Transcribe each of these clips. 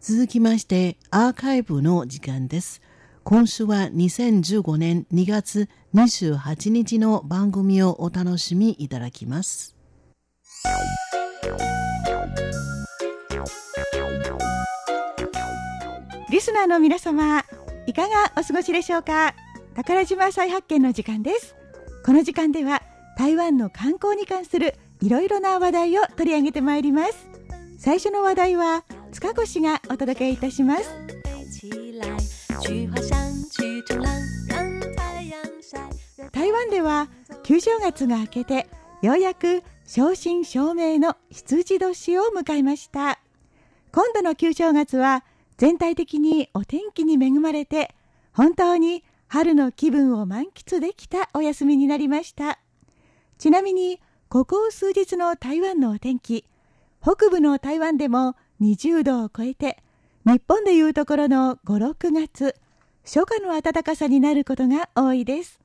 続きましてアーカイブの時間です。今週は2015年2月28日の番組をお楽しみいただきます。リスナーの皆様、いかがお過ごしでしょうか？宝島再発見の時間です。この時間では台湾の観光に関するいろいろな話題を取り上げてまいります。最初の話題は塚越がお届けいたします。台湾では旧正月が明けてようやく正真正銘の羊年を迎えました今度の旧正月は全体的にお天気に恵まれて本当に春の気分を満喫できたお休みになりましたちなみにここ数日の台湾のお天気北部の台湾でも20度を超えて日本でいうところの56月。初夏の暖かさになることが多いです。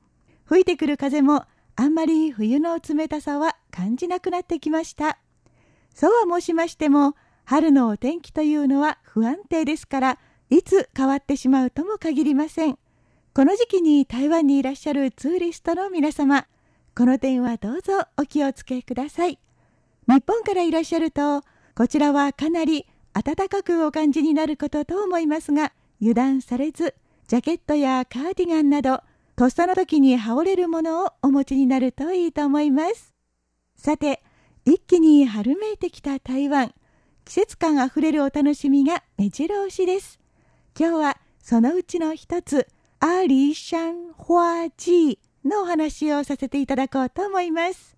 吹いてくる風もあんまり冬の冷たさは感じなくなってきました。そうは申しましても春のお天気というのは不安定ですからいつ変わってしまうとも限りません。この時期に台湾にいらっしゃるツーリストの皆様この点はどうぞお気をつけください。日本からいらっしゃるとこちらはかなり暖かくお感じになることと思いますが油断されずジャケットやカーディガンなどとっさの時に羽織れるものをお持ちになるといいと思います。さて一気に春めいてきた台湾季節感あふれるお楽しみが目白押しです。今日はそのうちの一つアーリーシャン・ホア・ジーのお話をさせていただこうと思います。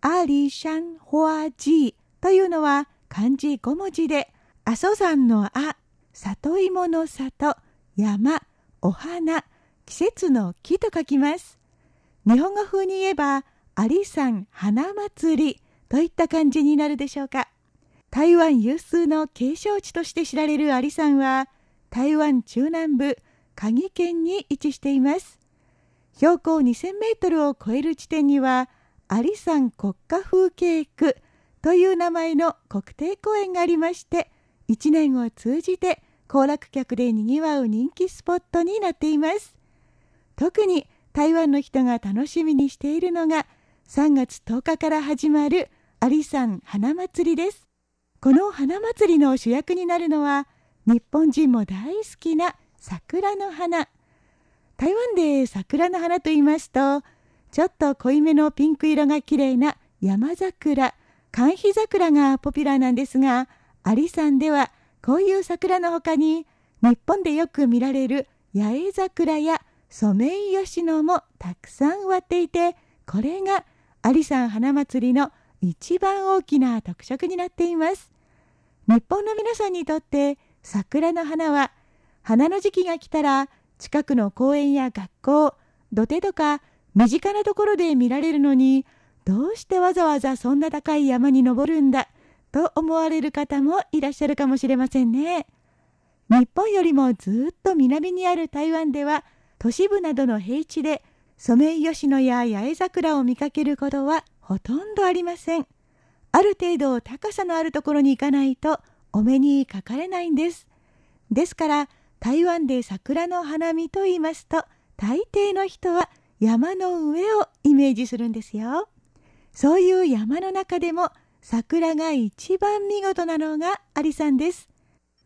アーリーシャン・ホア・ジーというのは漢字5文字で阿蘇山の阿里芋の里山お花季節の季と書きます。日本語風に言えば阿里山花祭りといった感じになるでしょうか。台湾有数の景勝地として知られる有山は台湾中南部嘉義県に位置しています。標高2000メートルを超える地点には有山国家風景区という名前の国定公園がありまして1年を通じて行楽客でにぎわう人気スポットになっています。特に台湾の人が楽しみにしているのが3月10日から始まる有山花祭りです。この花祭りの主役になるのは日本人も大好きな桜の花。台湾で桜の花と言いますとちょっと濃いめのピンク色が綺麗な山桜寒肥桜がポピュラーなんですが有山ではこういう桜の他に日本でよく見られる八重桜やソメイヨシノもたくさん植わっていてこれが有山花祭りの一番大きな特色になっています。日本の皆さんにとって桜の花は花の時期が来たら近くの公園や学校土手とか身近なところで見られるのにどうしてわざわざそんな高い山に登るんだと思われる方もいらっしゃるかもしれませんね。日本よりもずっと南にある台湾では都市部などの平地でソメイヨシノや八重桜を見かけることはほとんどありません。ある程度高さのあるところに行かないとお目にかかれないんです。ですから台湾で桜の花見と言いますと大抵の人は山の上をイメージするんですよ。そういう山の中でも桜が一番見事なのがアリ山です。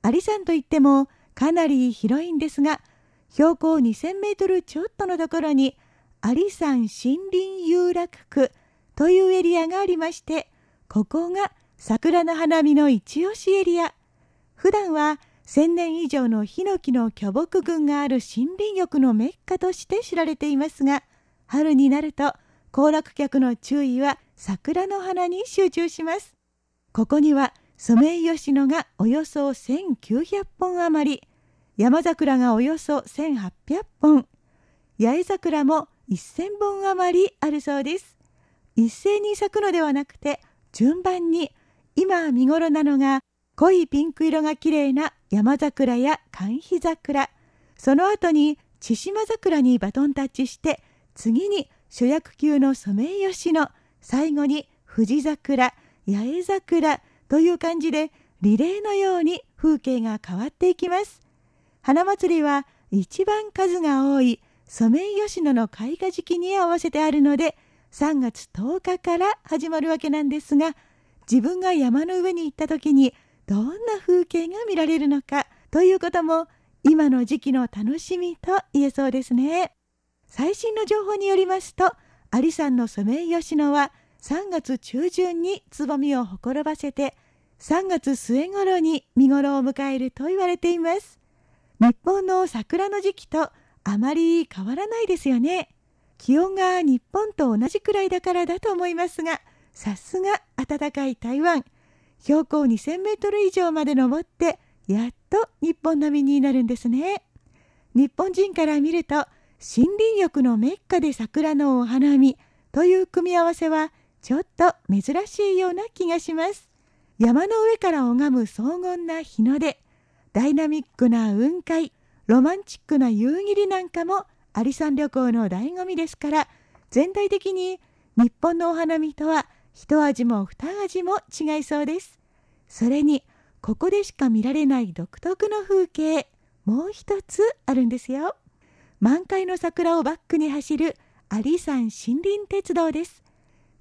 アリ山といってもかなり広いんですが標高2000メートルちょっとのところにアリ山森林遊楽区というエリアがありましてここが桜の花見の一押しエリア普段は1000年以上のヒノキの巨木群がある森林浴のメッカとして知られていますが春になると行楽客の注意は桜の花に集中します。ここにはソメイヨシノがおよそ1900本余り。山桜がおよそ1800本。八重桜も1000本余りあるそうです。一斉に咲くのではなくて順番に今見頃なのが濃いピンク色が綺麗な山桜や寒肥桜。その後に千島桜にバトンタッチして次に主役級のソメイヨシノ。最後に富士桜八重桜という感じでリレーのように風景が変わっていきます。花祭りは一番数が多いソメイヨシノの開花時期に合わせてあるので3月10日から始まるわけなんですが自分が山の上に行った時にどんな風景が見られるのかということも今の時期の楽しみと言えそうですね。最新の情報によりますとアリさんのソメイヨシノは3月中旬につぼみをほころばせて3月末頃に見頃を迎えると言われています。日本の桜の時期とあまり変わらないですよね。気温が日本と同じくらいだからだと思いますがさすが暖かい台湾。標高2000メートル以上まで登ってやっと日本並みになるんですね。日本人から見ると森林浴のメッカで桜のお花見という組み合わせはちょっと珍しいような気がします。山の上から拝む荘厳な日の出ダイナミックな雲海ロマンチックな夕霧なんかもアリさん旅行の醍醐味ですから全体的に日本のお花見とは一味も二味も違いそうです。それにここでしか見られない独特の風景もう一つあるんですよ。満開の桜をバックに走るアリ山森林鉄道です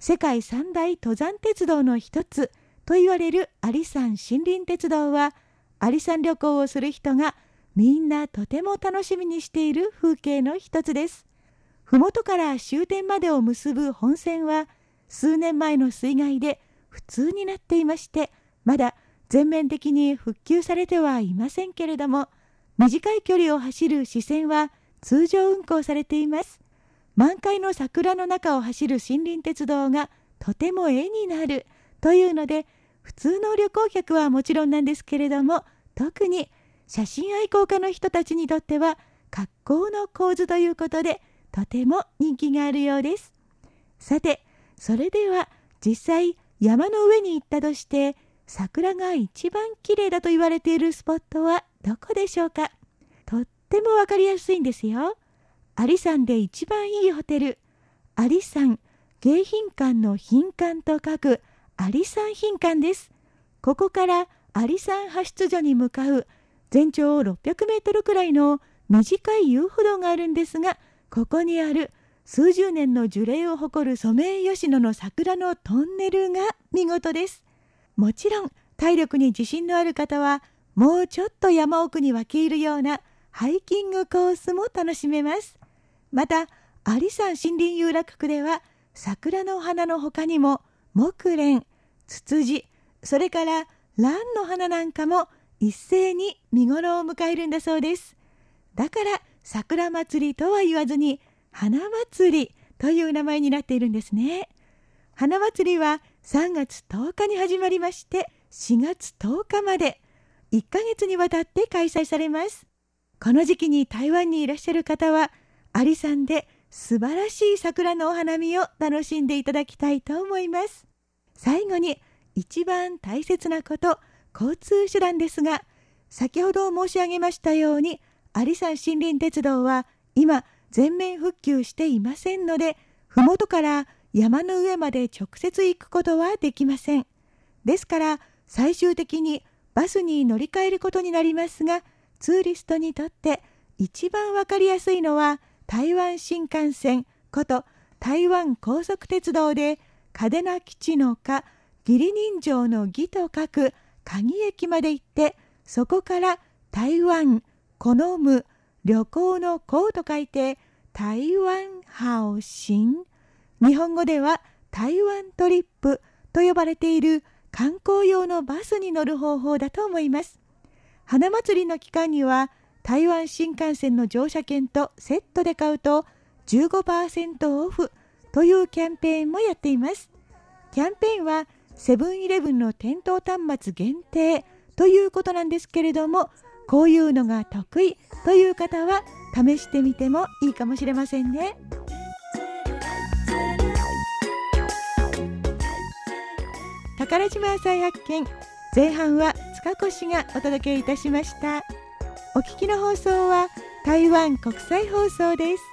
世界三大登山鉄道の一つと言われるアリ山森林鉄道はアリ山旅行をする人がみんなとても楽しみにしている風景の一つです。麓から終点までを結ぶ本線は数年前の水害で普通になっていましてまだ全面的に復旧されてはいませんけれども短い距離を走る支線は通常運行されています。満開の桜の中を走る森林鉄道がとても絵になる。というので普通の旅行客はもちろんなんですけれども特に写真愛好家の人たちにとっては格好の構図ということでとても人気があるようです。さてそれでは実際山の上に行ったとして桜が一番綺麗だと言われているスポットはどこでしょうか？っても分かりやすいんですよ。アリ山で一番いいホテル。アリ山迎賓館の賓館と書くアリ山賓館です。ここからアリ山派出所に向かう全長600メートルくらいの短い遊歩道があるんですがここにある数十年の樹齢を誇るソメイヨシノの桜のトンネルが見事です。もちろん体力に自信のある方はもうちょっと山奥に分け入るようなハイキングコースも楽しめます。また有山森林遊楽区では桜の花の他にも木蓮ツツジそれから蘭の花なんかも一斉に見頃を迎えるんだそうです。だから桜祭りとは言わずに花祭りという名前になっているんですね。花祭りは3月10日に始まりまして4月10日まで1ヶ月にわたって開催されます。この時期に台湾にいらっしゃる方はアリさんで素晴らしい桜のお花見を楽しんでいただきたいと思います。最後に一番大切なこと交通手段ですが先ほど申し上げましたように有山森林鉄道は今全面復旧していませんので麓から山の上まで直接行くことはできません。ですから最終的にバスに乗り換えることになりますがツーリストにとって一番わかりやすいのは台湾新幹線こと台湾高速鉄道で嘉手納基地の下義理人情の義と書く鍵駅まで行ってそこから台湾好む旅行の行と書いて台湾ハオシン日本語では台湾トリップと呼ばれている観光用のバスに乗る方法だと思います。花祭りの期間には台湾新幹線の乗車券とセットで買うと15%オフというキャンペーンもやっていますキャンペーンはセブンイレブンの店頭端末限定ということなんですけれどもこういうのが得意という方は試してみてもいいかもしれませんね。宝島再発見前半は塚越がお届けいたしました。お聞きの放送は台湾国際放送です。